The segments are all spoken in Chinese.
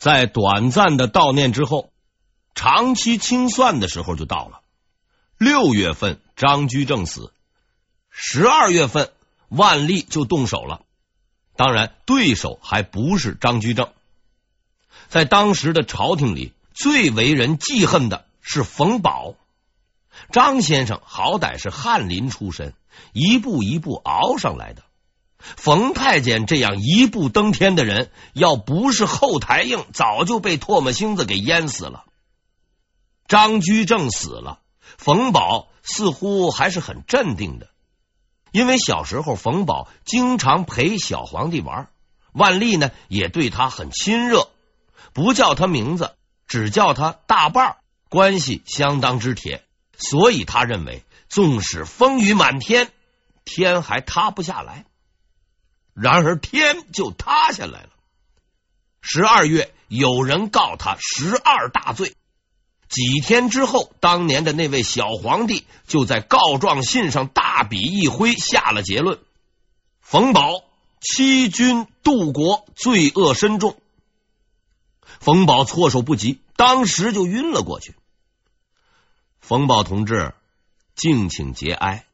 在短暂的悼念之后，长期清算的时候就到了。六月份，张居正死；十二月份，万历就动手了。当然，对手还不是张居正。在当时的朝廷里，最为人记恨的是冯保。张先生好歹是翰林出身，一步一步熬上来的。冯太监这样一步登天的人，要不是后台硬，早就被唾沫星子给淹死了。张居正死了，冯保似乎还是很镇定的。因为小时候冯保经常陪小皇帝玩，万历呢也对他很亲热，不叫他名字，只叫他大伴，关系相当之铁，所以他认为纵使风雨满天，天还塌不下来。然而天就塌下来了。十二月，有人告他十二大罪。几天之后，当年的那位小皇帝就在告状信上大笔一挥，下了结论：冯保欺君妒国，罪恶深重。冯保措手不及，当时就晕了过去。冯保同志，敬请节哀。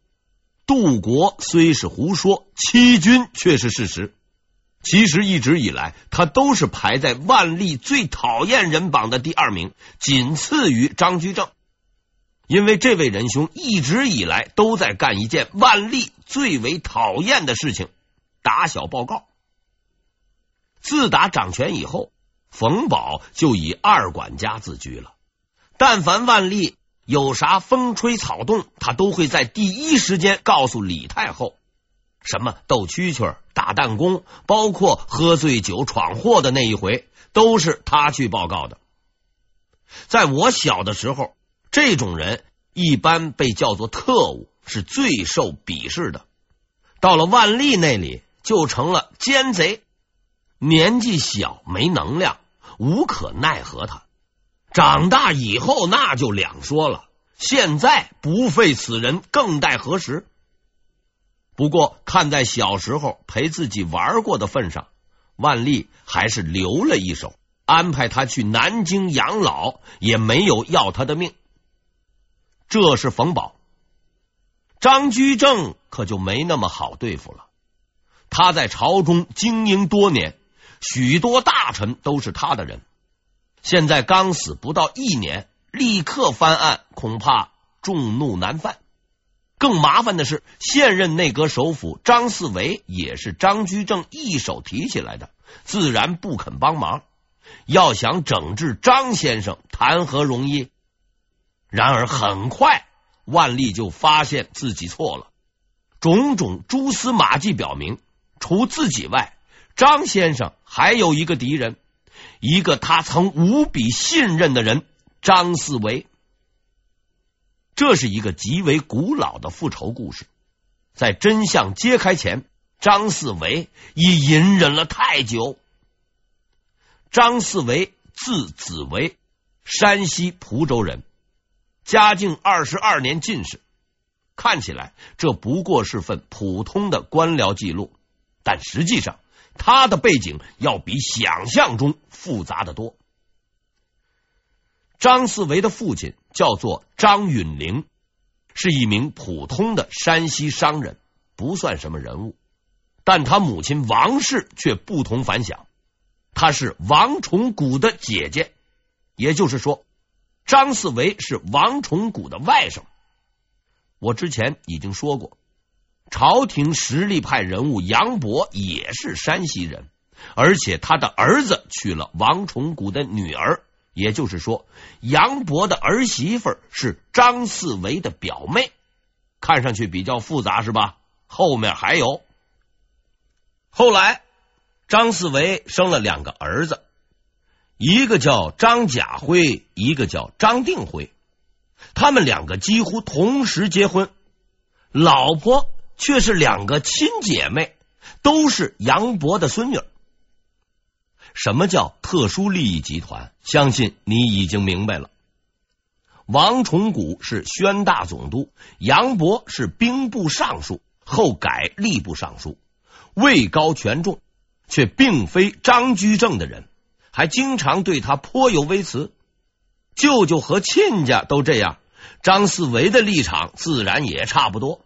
杜国虽是胡说，欺君却是事实。其实一直以来，他都是排在万历最讨厌人榜的第二名，仅次于张居正。因为这位仁兄一直以来都在干一件万历最为讨厌的事情——打小报告。自打掌权以后，冯保就以二管家自居了。但凡万历有啥风吹草动，他都会在第一时间告诉李太后。什么斗蛐蛐、打弹弓，包括喝醉酒闯祸的那一回，都是他去报告的。在我小的时候，这种人一般被叫做特务，是最受鄙视的。到了万历那里，就成了奸贼。年纪小没能量，无可奈何他。长大以后那就两说了。现在不废此人，更待何时？不过，看在小时候陪自己玩过的份上，万历还是留了一手，安排他去南京养老，也没有要他的命。这是冯保，张居正可就没那么好对付了。他在朝中经营多年，许多大臣都是他的人。现在刚死不到一年，立刻翻案，恐怕众怒难犯。更麻烦的是，现任内阁首辅张四维也是张居正一手提起来的，自然不肯帮忙。要想整治张先生，谈何容易？然而很快，万历就发现自己错了。种种蛛丝马迹表明，除自己外，张先生还有一个敌人，一个他曾无比信任的人——张四维。这是一个极为古老的复仇故事，在真相揭开前，张四维已隐忍了太久。张四维字子维，山西蒲州人，嘉靖二十二年进士。看起来这不过是份普通的官僚记录，但实际上他的背景要比想象中复杂得多。张四维的父亲叫做张允龄，是一名普通的山西商人，不算什么人物。但他母亲王氏却不同凡响，她是王崇古的姐姐，也就是说，张四维是王崇古的外甥。我之前已经说过，朝廷实力派人物杨博也是山西人，而且他的儿子娶了王崇古的女儿。也就是说，杨博的儿媳妇是张四维的表妹，看上去比较复杂，是吧？后面还有。后来，张四维生了两个儿子，一个叫张甲辉，一个叫张定辉。他们两个几乎同时结婚，老婆却是两个亲姐妹，都是杨博的孙女。什么叫特殊利益集团？相信你已经明白了。王崇古是宣大总督，杨博是兵部尚书，后改吏部尚书，位高权重，却并非张居正的人，还经常对他颇有微词。舅舅和亲家都这样，张四维的立场自然也差不多。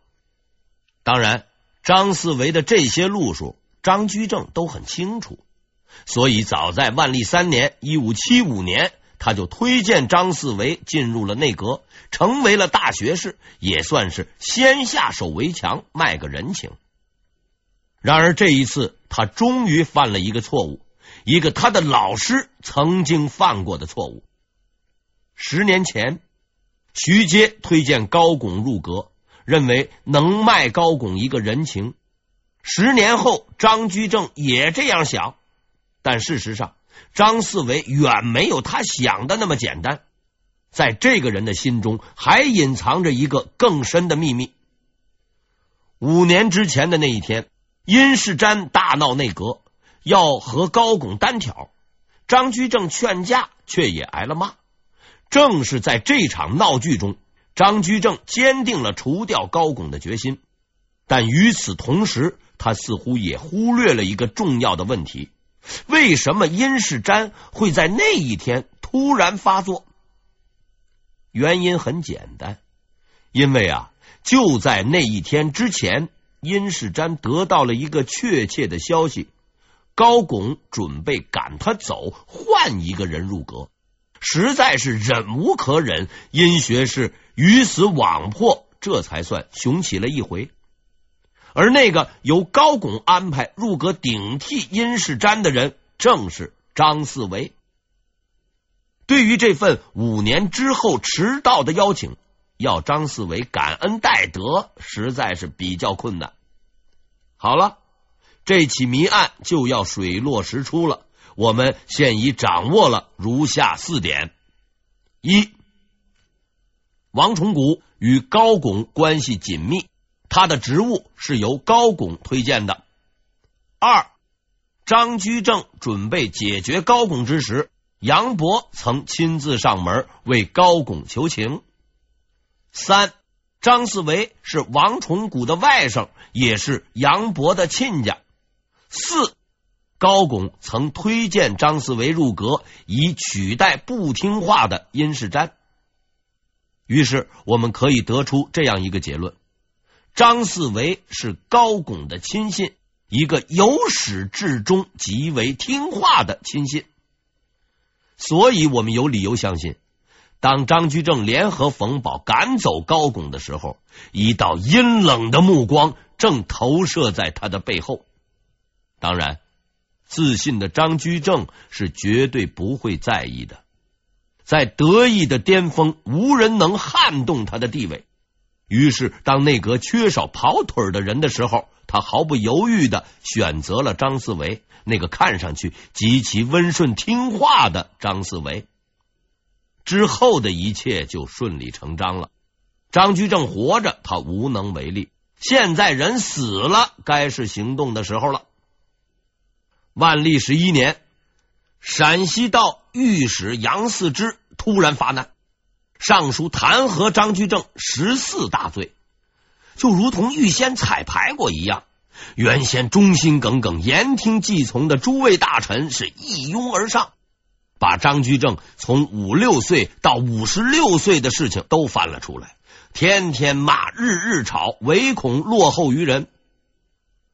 当然，张四维的这些路数，张居正都很清楚，所以早在万历三年（一五七五年），他就推荐张四维进入了内阁，成为了大学士，也算是先下手为强，卖个人情。然而这一次，他终于犯了一个错误，一个他的老师曾经犯过的错误。十年前，徐阶推荐高拱入阁，认为能卖高拱一个人情。十年后，张居正也这样想，但事实上，张四维远没有他想的那么简单。在这个人的心中，还隐藏着一个更深的秘密。五年之前的那一天，殷世瞻大闹内阁，要和高拱单挑，张居正劝架，却也挨了骂。正是在这场闹剧中，张居正坚定了除掉高拱的决心。但与此同时，他似乎也忽略了一个重要的问题：为什么殷世瞻会在那一天突然发作？原因很简单，因为啊，就在那一天之前，殷世瞻得到了一个确切的消息：高拱准备赶他走，换一个人入阁。实在是忍无可忍，殷学士鱼死网破，这才算雄起了一回。而那个由高拱安排入阁顶替殷世瞻的人，正是张四维。对于这份五年之后迟到的邀请，要张四维感恩戴德，实在是比较困难。好了，这起谜案就要水落石出了。我们现已掌握了如下四点：一、王崇古与高拱关系紧密，他的职务是由高拱推荐的；二、张居正准备解决高拱之时，杨博曾亲自上门为高拱求情；三、张四维是王崇古的外甥，也是杨博的亲家；四。高拱曾推荐张四维入阁，以取代不听话的殷世瞻。于是，我们可以得出这样一个结论：张四维是高拱的亲信，一个由始至终极为听话的亲信。所以，我们有理由相信，当张居正联合冯保赶走高拱的时候，一道阴冷的目光正投射在他的背后。当然。自信的张居正是绝对不会在意的，在得意的巅峰，无人能撼动他的地位。于是，当内阁缺少跑腿的人的时候，他毫不犹豫的选择了张四维，那个看上去极其温顺听话的张四维。之后的一切就顺理成章了。张居正活着，他无能为力；现在人死了，该是行动的时候了。万历十一年，陕西道御史杨嗣之突然发难，上书弹劾张居正十四大罪，就如同预先彩排过一样。原先忠心耿耿、言听计从的诸位大臣是一拥而上，把张居正从五六岁到五十六岁的事情都翻了出来，天天骂，日日吵，唯恐落后于人。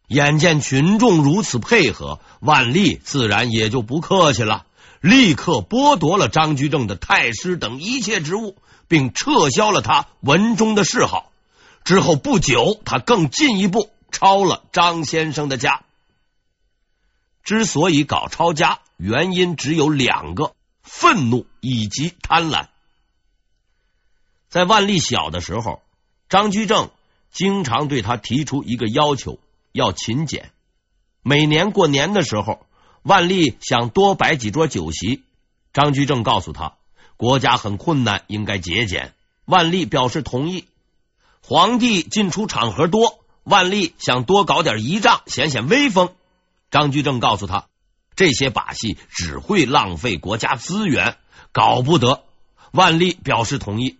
眼见群众如此配合，万历自然也就不客气了，立刻剥夺了张居正的太师等一切职务，并撤销了他文中的谥号。之后不久，他更进一步抄了张先生的家。之所以搞抄家，原因只有两个：愤怒以及贪婪。在万历小的时候，张居正经常对他提出一个要求。要勤俭。每年过年的时候，万历想多摆几桌酒席，张居正告诉他，国家很困难，应该节俭。万历表示同意。皇帝进出场合多，万历想多搞点仪仗，显显威风。张居正告诉他，这些把戏只会浪费国家资源，搞不得。万历表示同意。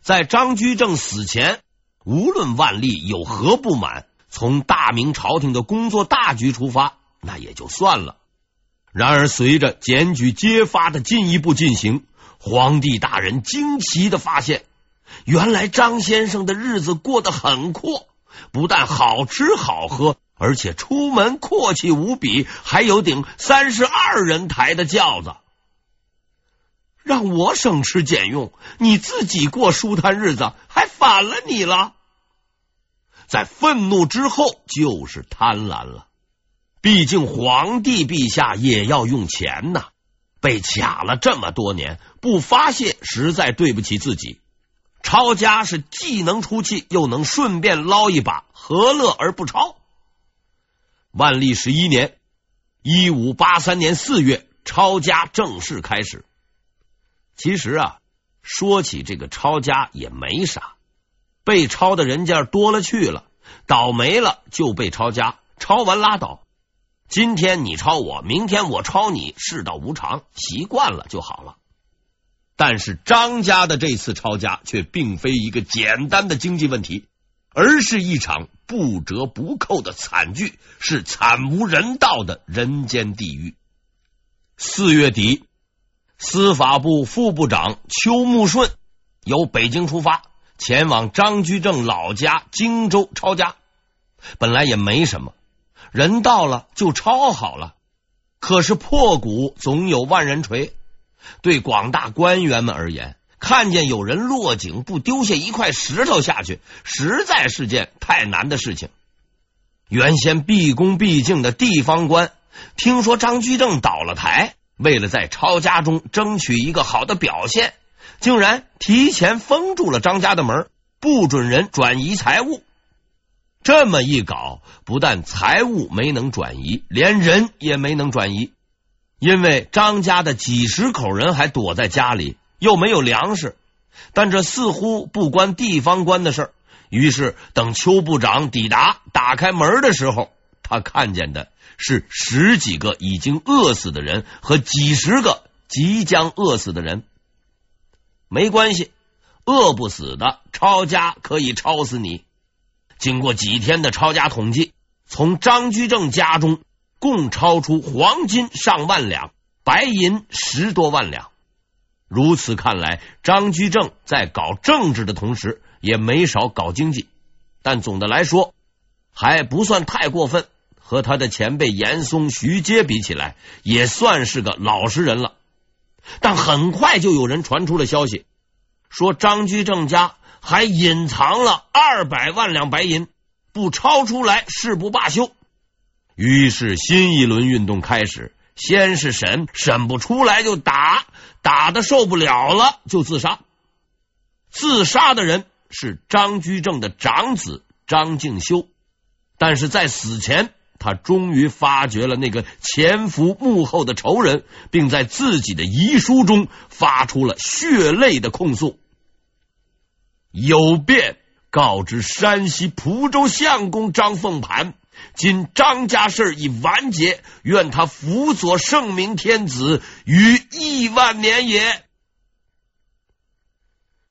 在张居正死前，无论万历有何不满。从大明朝廷的工作大局出发，那也就算了。然而，随着检举揭发的进一步进行，皇帝大人惊奇的发现，原来张先生的日子过得很阔，不但好吃好喝，而且出门阔气无比，还有顶三十二人抬的轿子。让我省吃俭用，你自己过舒坦日子，还反了你了。在愤怒之后，就是贪婪了。毕竟皇帝陛下也要用钱呐，被卡了这么多年，不发泄实在对不起自己。抄家是既能出气，又能顺便捞一把，何乐而不抄？万历十一年（一五八三年四月），抄家正式开始。其实啊，说起这个抄家也没啥，被抄的人家多了去了，倒霉了就被抄家，抄完拉倒。今天你抄我，明天我抄你，世道无常，习惯了就好了。但是张家的这次抄家却并非一个简单的经济问题，而是一场不折不扣的惨剧，是惨无人道的人间地狱。四月底，司法部副部长邱木顺由北京出发，前往张居正老家荆州抄家。本来也没什么。人到了就抄好了，可是破鼓总有万人锤。对广大官员们而言，看见有人落井不丢下一块石头下去，实在是件太难的事情。原先毕恭毕敬的地方官，听说张居正倒了台，为了在抄家中争取一个好的表现，竟然提前封住了张家的门，不准人转移财物。这么一搞，不但财物没能转移，连人也没能转移，因为张家的几十口人还躲在家里，又没有粮食。但这似乎不关地方官的事。于是，等邱部长抵达，打开门的时候，他看见的是十几个已经饿死的人和几十个即将饿死的人。没关系，饿不死的，抄家可以抄死你。经过几天的抄家统计，从张居正家中共抄出黄金上万两，白银十多万两。如此看来，张居正在搞政治的同时，也没少搞经济。但总的来说，还不算太过分。和他的前辈严嵩、徐阶比起来，也算是个老实人了。但很快就有人传出了消息，说张居正家。还隐藏了二百万两白银，不抄出来誓不罢休。于是新一轮运动开始，先是审，审不出来就打，打的受不了了就自杀。自杀的人是张居正的长子张敬修，但是在死前，他终于发觉了那个潜伏幕后的仇人，并在自己的遗书中发出了血泪的控诉。有变告知山西蒲州相公张凤盘，今张家事已完结，愿他辅佐圣明天子于亿万年也。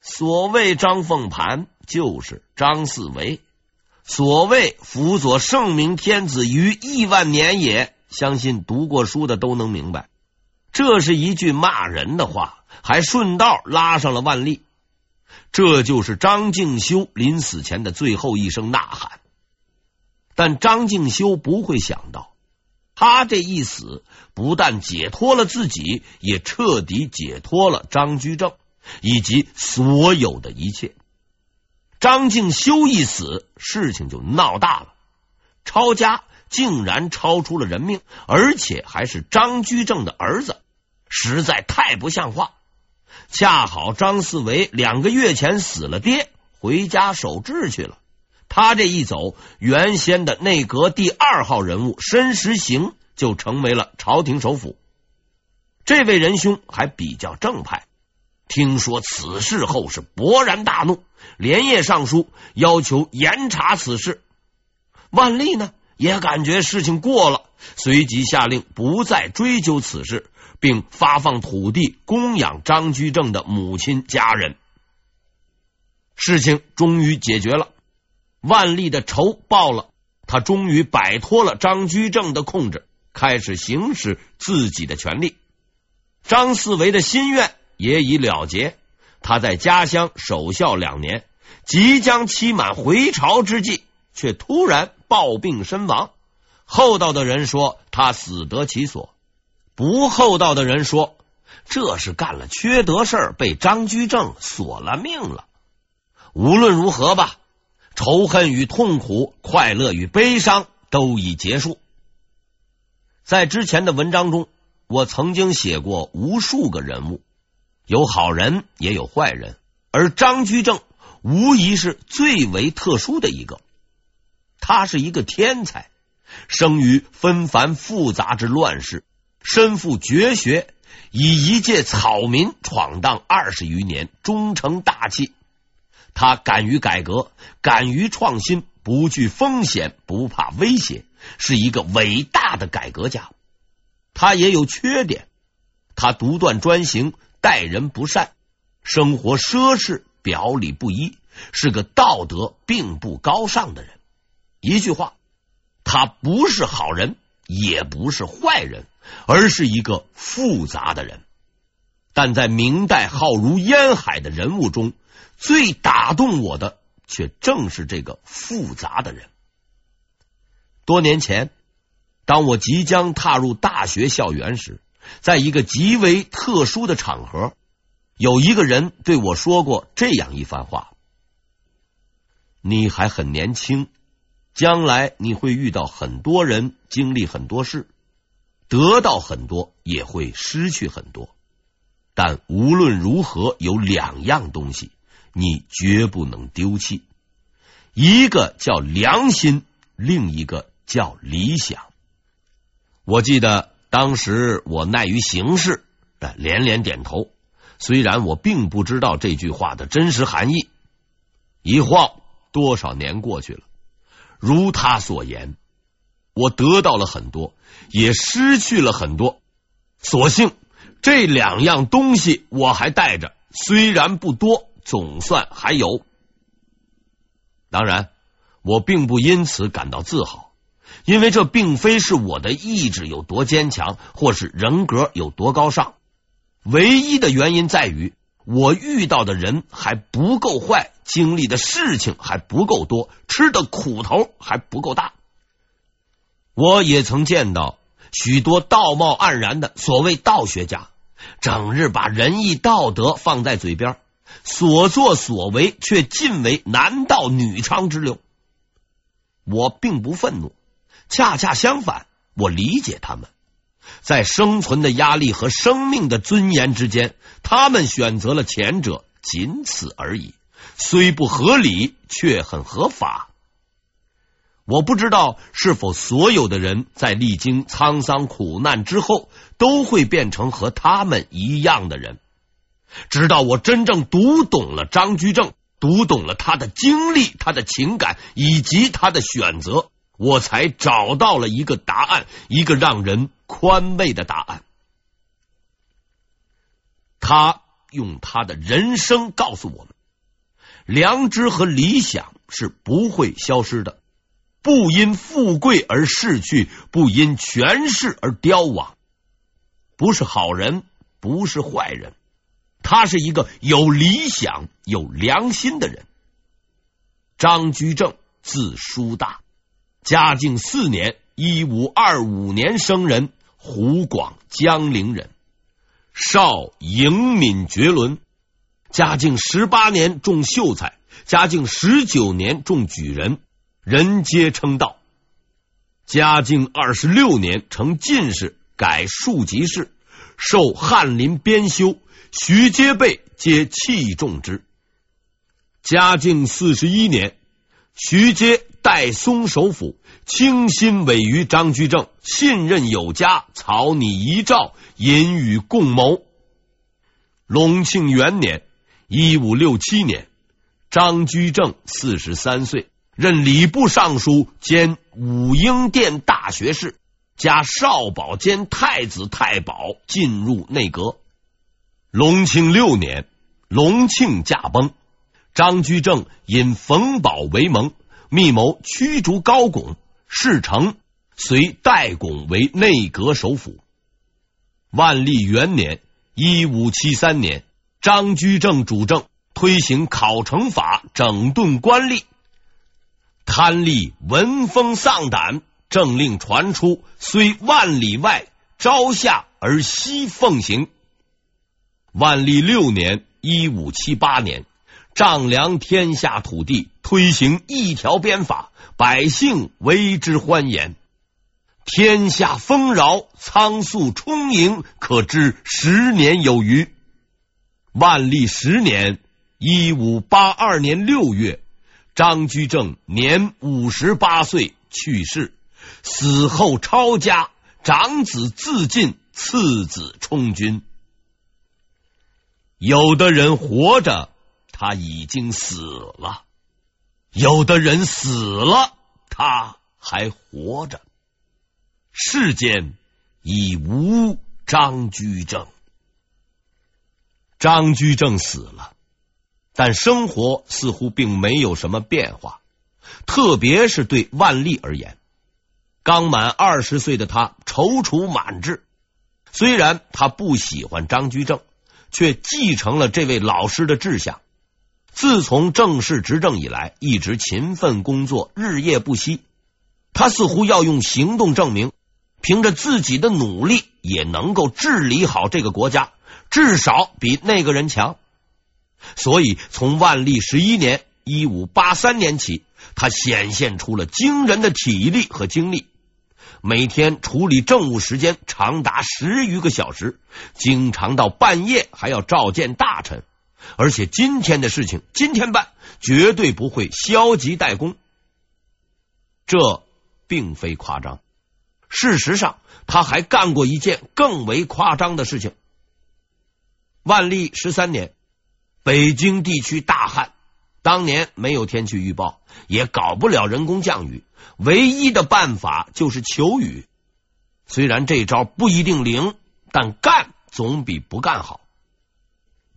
所谓张凤盘，就是张四维。所谓辅佐圣明天子于亿万年也，相信读过书的都能明白，这是一句骂人的话，还顺道拉上了万历。这就是张敬修临死前的最后一声呐喊，但张敬修不会想到，他这一死不但解脱了自己，也彻底解脱了张居正以及所有的一切。张敬修一死，事情就闹大了，抄家竟然抄出了人命，而且还是张居正的儿子，实在太不像话。恰好张四维两个月前死了爹，回家守制去了。他这一走，原先的内阁第二号人物申时行就成为了朝廷首辅。这位仁兄还比较正派，听说此事后是勃然大怒，连夜上书要求严查此事。万历呢也感觉事情过了，随即下令不再追究此事。并发放土地供养张居正的母亲家人，事情终于解决了。万历的仇报了，他终于摆脱了张居正的控制。开始行使自己的权利。张四维的心愿也已了结，他在家乡守孝两年，即将期满回朝之际，却突然暴病身亡。厚道的人说他死得其所，不厚道的人说这是干了缺德事儿，被张居正索了命了。无论如何吧，仇恨与痛苦，快乐与悲伤都已结束。在之前的文章中，我曾经写过无数个人物，有好人也有坏人，而张居正无疑是最为特殊的一个。他是一个天才。生于纷繁复杂之乱世，身负绝学，以一介草民闯荡二十余年，终成大器。他敢于改革，敢于创新，不惧风险，不怕威胁，是一个伟大的改革家。他也有缺点，他独断专行，待人不善，生活奢侈，表里不一，是个道德并不高尚的人。一句话。他不是好人，也不是坏人，而是一个复杂的人。但在明代浩如烟海的人物中，最打动我的却正是这个复杂的人。多年前，当我即将踏入大学校园时，在一个极为特殊的场合，有一个人对我说过这样一番话：“你还很年轻。”将来你会遇到很多人，经历很多事，得到很多，也会失去很多。但无论如何，有两样东西你绝不能丢弃，一个叫良心，另一个叫理想。我记得当时我耐于形势，连连点头。虽然我并不知道这句话的真实含义。一晃多少年过去了。如他所言，我得到了很多，也失去了很多。所幸这两样东西我还带着，虽然不多，总算还有。当然，我并不因此感到自豪，因为这并非是我的意志有多坚强，或是人格有多高尚。唯一的原因在于。我遇到的人还不够坏，经历的事情还不够多，吃的苦头还不够大。我也曾见到许多道貌岸然的所谓道学家，整日把仁义道德放在嘴边，所作所为却尽为男盗女娼之流。我并不愤怒，恰恰相反，我理解他们。在生存的压力和生命的尊严之间，他们选择了前者，仅此而已。虽不合理，却很合法。我不知道是否所有的人在历经沧桑苦难之后，都会变成和他们一样的人。直到我真正读懂了张居正，读懂了他的经历、他的情感以及他的选择。我才找到了一个答案，一个让人宽慰的答案。他用他的人生告诉我们：良知和理想是不会消失的，不因富贵而逝去，不因权势而凋亡。不是好人，不是坏人，他是一个有理想、有良心的人。张居正，字叔大。嘉靖四年（一五二五年）生人，湖广江陵人，少迎敏绝伦。嘉靖十八年中秀才，嘉靖十九年中举人，人皆称道。嘉靖二十六年成进士，改庶吉士，授翰林编修，徐阶辈皆器重之。嘉靖四十一年，徐阶。代松首辅，倾心委于张居正，信任有加，草拟遗诏，引与共谋。隆庆元年（一五六七年），张居正四十三岁，任礼部尚书兼武英殿大学士，加少保兼太子太保，进入内阁。隆庆六年，隆庆驾崩，张居正引冯保为盟。密谋驱逐高拱，事成，随代拱为内阁首辅。万历元年（一五七三年），张居正主政，推行考成法，整顿官吏。贪吏闻风丧胆，政令传出，虽万里外，朝下而夕奉行。万历六年（一五七八年），丈量天下土地，推行一条鞭法，百姓为之欢颜。天下丰饶，仓粟充盈，可知十年有余。万历十年（一五八二年六月），张居正年五十八岁去世，死后抄家，长子自尽，次子充军。有的人活着，他已经死了；有的人死了，他还活着。世间已无张居正。张居正死了，但生活似乎并没有什么变化。特别是对万历而言，刚满二十岁的他踌躇满志。虽然他不喜欢张居正，却继承了这位老师的志向。自从正式执政以来，一直勤奋工作，日夜不息。他似乎要用行动证明。凭着自己的努力，也能够治理好这个国家，至少比那个人强。所以，从万历十一年（一五八三年）起，他显现出了惊人的体力和精力，每天处理政务时间长达十余个小时，经常到半夜还要召见大臣。而且，今天的事情今天办，绝对不会消极怠工。这并非夸张。事实上，他还干过一件更为夸张的事情。万历十三年，北京地区大旱，当年没有天气预报，也搞不了人工降雨，唯一的办法就是求雨。虽然这招不一定灵，但干总比不干好。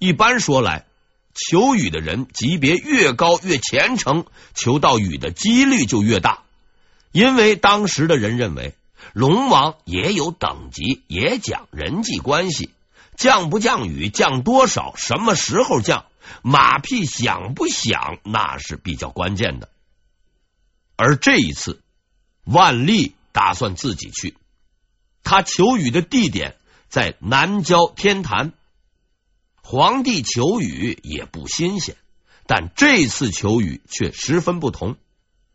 一般说来，求雨的人级别越高越虔诚，求到雨的几率就越大，因为当时的人认为。龙王也有等级，也讲人际关系，降不降雨，降多少，什么时候降，马屁响不响，那是比较关键的。而这一次，万历打算自己去，他求雨的地点在南郊天坛。皇帝求雨也不新鲜，但这次求雨却十分不同，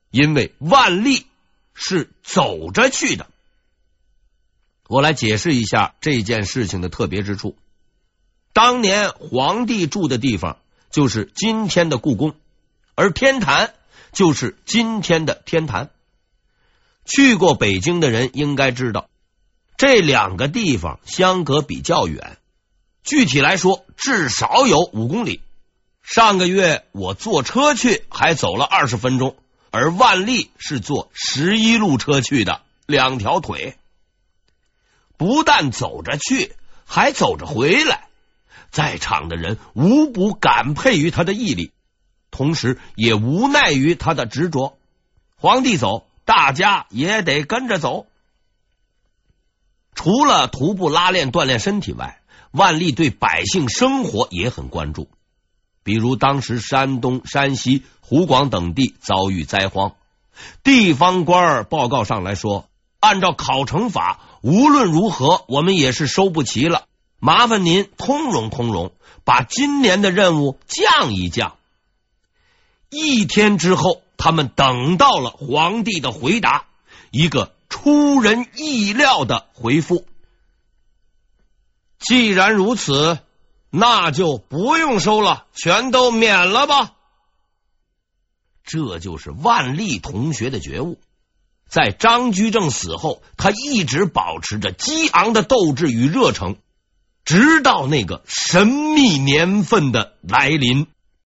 因为万历是走着去的。我来解释一下这件事情的特别之处。当年皇帝住的地方就是今天的故宫，而天坛就是今天的天坛。去过北京的人应该知道，这两个地方相隔比较远，具体来说至少有五公里。上个月我坐车去，还走了二十分钟，而万历是坐十一路车去的，两条腿。不但走着去，还走着回来，在场的人无不感佩于他的毅力，同时也无奈于他的执着。皇帝走，大家也得跟着走。除了徒步拉练锻炼身体外，万历对百姓生活也很关注。比如当时山东、山西、湖广等地遭遇灾荒，地方官报告上来说，按照考成法。无论如何，我们也是收不齐了。麻烦您通融通融，把今年的任务降一降。一天之后，他们等到了皇帝的回答，一个出人意料的回复。既然如此，那就不用收了，全都免了吧。这就是万历同学的觉悟。在张居正死后，他一直保持着激昂的斗志与热诚，直到那个神秘年份的来临。